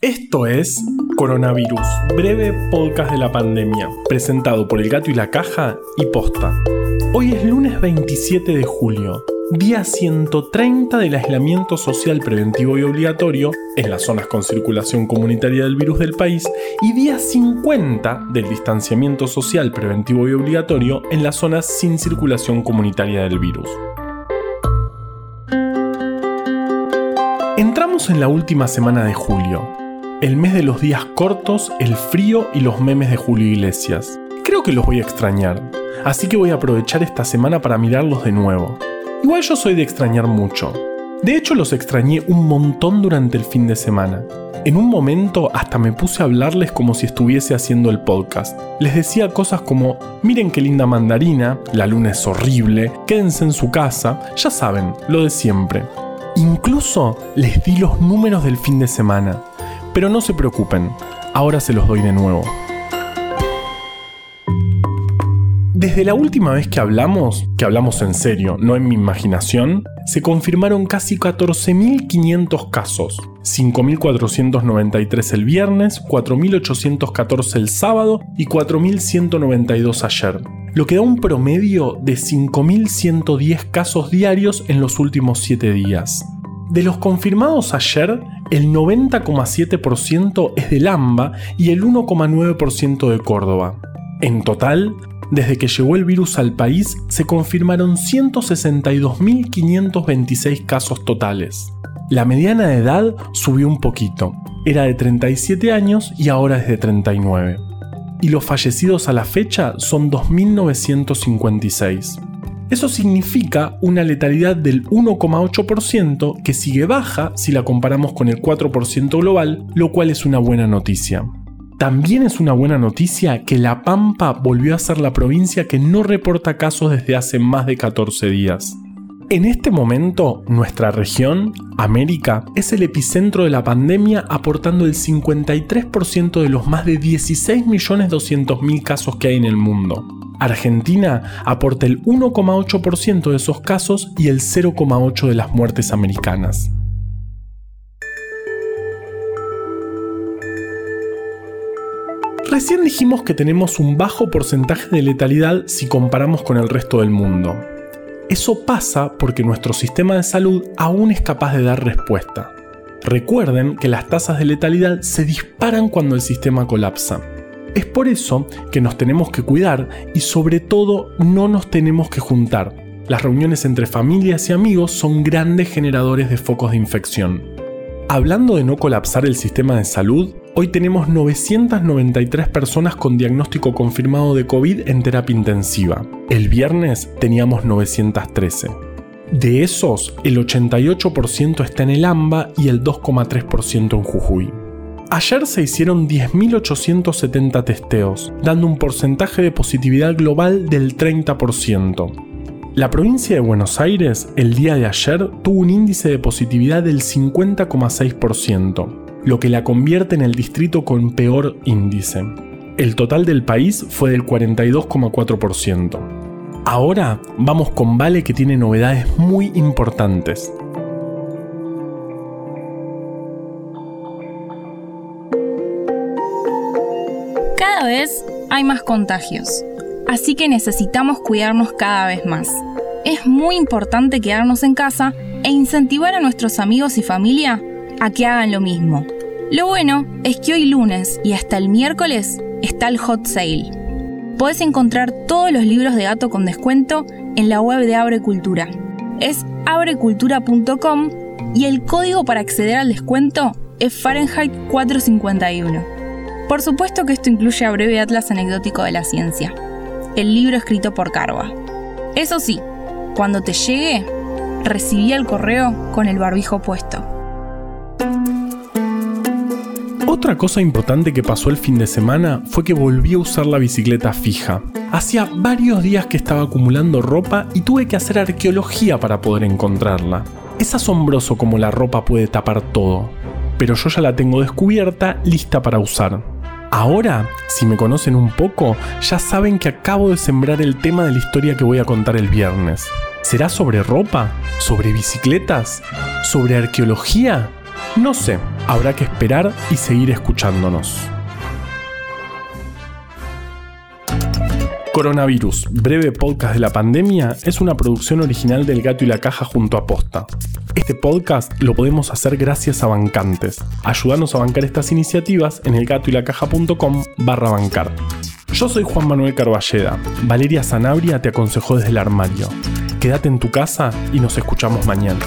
Esto es Coronavirus, breve podcast de la pandemia, presentado por El Gato y la Caja y Posta. Hoy es lunes 27 de julio, día 130 del aislamiento social preventivo y obligatorio en las zonas con circulación comunitaria del virus del país y día 50 del distanciamiento social preventivo y obligatorio en las zonas sin circulación comunitaria del virus. Entramos en la última semana de julio, el mes de los días cortos, el frío y los memes de Julio Iglesias. Creo que los voy a extrañar, así que voy a aprovechar esta semana para mirarlos de nuevo. Igual yo soy de extrañar mucho. De hecho los extrañé un montón durante el fin de semana. En un momento hasta me puse a hablarles como si estuviese haciendo el podcast. Les decía cosas como, miren qué linda mandarina, la luna es horrible, quédense en su casa, ya saben, lo de siempre. Incluso les di los números del fin de semana. Pero no se preocupen, ahora se los doy de nuevo. Desde la última vez que hablamos, que hablamos en serio, no en mi imaginación, se confirmaron casi 14.500 casos, 5.493 el viernes, 4.814 el sábado y 4.192 ayer, lo que da un promedio de 5.110 casos diarios en los últimos 7 días. De los confirmados ayer, el 90,7% es de Lamba y el 1,9% de Córdoba. En total, desde que llegó el virus al país, se confirmaron 162.526 casos totales. La mediana de edad subió un poquito, era de 37 años y ahora es de 39. Y los fallecidos a la fecha son 2.956. Eso significa una letalidad del 1,8% que sigue baja si la comparamos con el 4% global, lo cual es una buena noticia. También es una buena noticia que La Pampa volvió a ser la provincia que no reporta casos desde hace más de 14 días. En este momento, nuestra región, América, es el epicentro de la pandemia aportando el 53% de los más de 16.200.000 casos que hay en el mundo. Argentina aporta el 1,8% de esos casos y el 0,8% de las muertes americanas. Recién dijimos que tenemos un bajo porcentaje de letalidad si comparamos con el resto del mundo. Eso pasa porque nuestro sistema de salud aún es capaz de dar respuesta. Recuerden que las tasas de letalidad se disparan cuando el sistema colapsa. Es por eso que nos tenemos que cuidar y sobre todo no nos tenemos que juntar. Las reuniones entre familias y amigos son grandes generadores de focos de infección. Hablando de no colapsar el sistema de salud, hoy tenemos 993 personas con diagnóstico confirmado de COVID en terapia intensiva. El viernes teníamos 913. De esos, el 88% está en el AMBA y el 2,3% en Jujuy. Ayer se hicieron 10.870 testeos, dando un porcentaje de positividad global del 30%. La provincia de Buenos Aires el día de ayer tuvo un índice de positividad del 50,6%, lo que la convierte en el distrito con peor índice. El total del país fue del 42,4%. Ahora vamos con Vale que tiene novedades muy importantes. Cada vez hay más contagios, así que necesitamos cuidarnos cada vez más. Es muy importante quedarnos en casa e incentivar a nuestros amigos y familia a que hagan lo mismo. Lo bueno es que hoy lunes y hasta el miércoles está el hot sale. Puedes encontrar todos los libros de gato con descuento en la web de Abre Cultura. Es abrecultura.com y el código para acceder al descuento es Fahrenheit 451. Por supuesto que esto incluye a breve atlas anecdótico de la ciencia, el libro escrito por Carva. Eso sí, cuando te llegue, recibí el correo con el barbijo puesto. Otra cosa importante que pasó el fin de semana fue que volví a usar la bicicleta fija. Hacía varios días que estaba acumulando ropa y tuve que hacer arqueología para poder encontrarla. Es asombroso cómo la ropa puede tapar todo, pero yo ya la tengo descubierta, lista para usar. Ahora, si me conocen un poco, ya saben que acabo de sembrar el tema de la historia que voy a contar el viernes. ¿Será sobre ropa? ¿Sobre bicicletas? ¿Sobre arqueología? No sé, habrá que esperar y seguir escuchándonos. Coronavirus, breve podcast de la pandemia, es una producción original del Gato y la Caja junto a Posta. Este podcast lo podemos hacer gracias a bancantes. Ayúdanos a bancar estas iniciativas en elgatoylacaja.com barra bancar. Yo soy Juan Manuel Carballeda. Valeria Sanabria te aconsejó desde el armario. Quédate en tu casa y nos escuchamos mañana.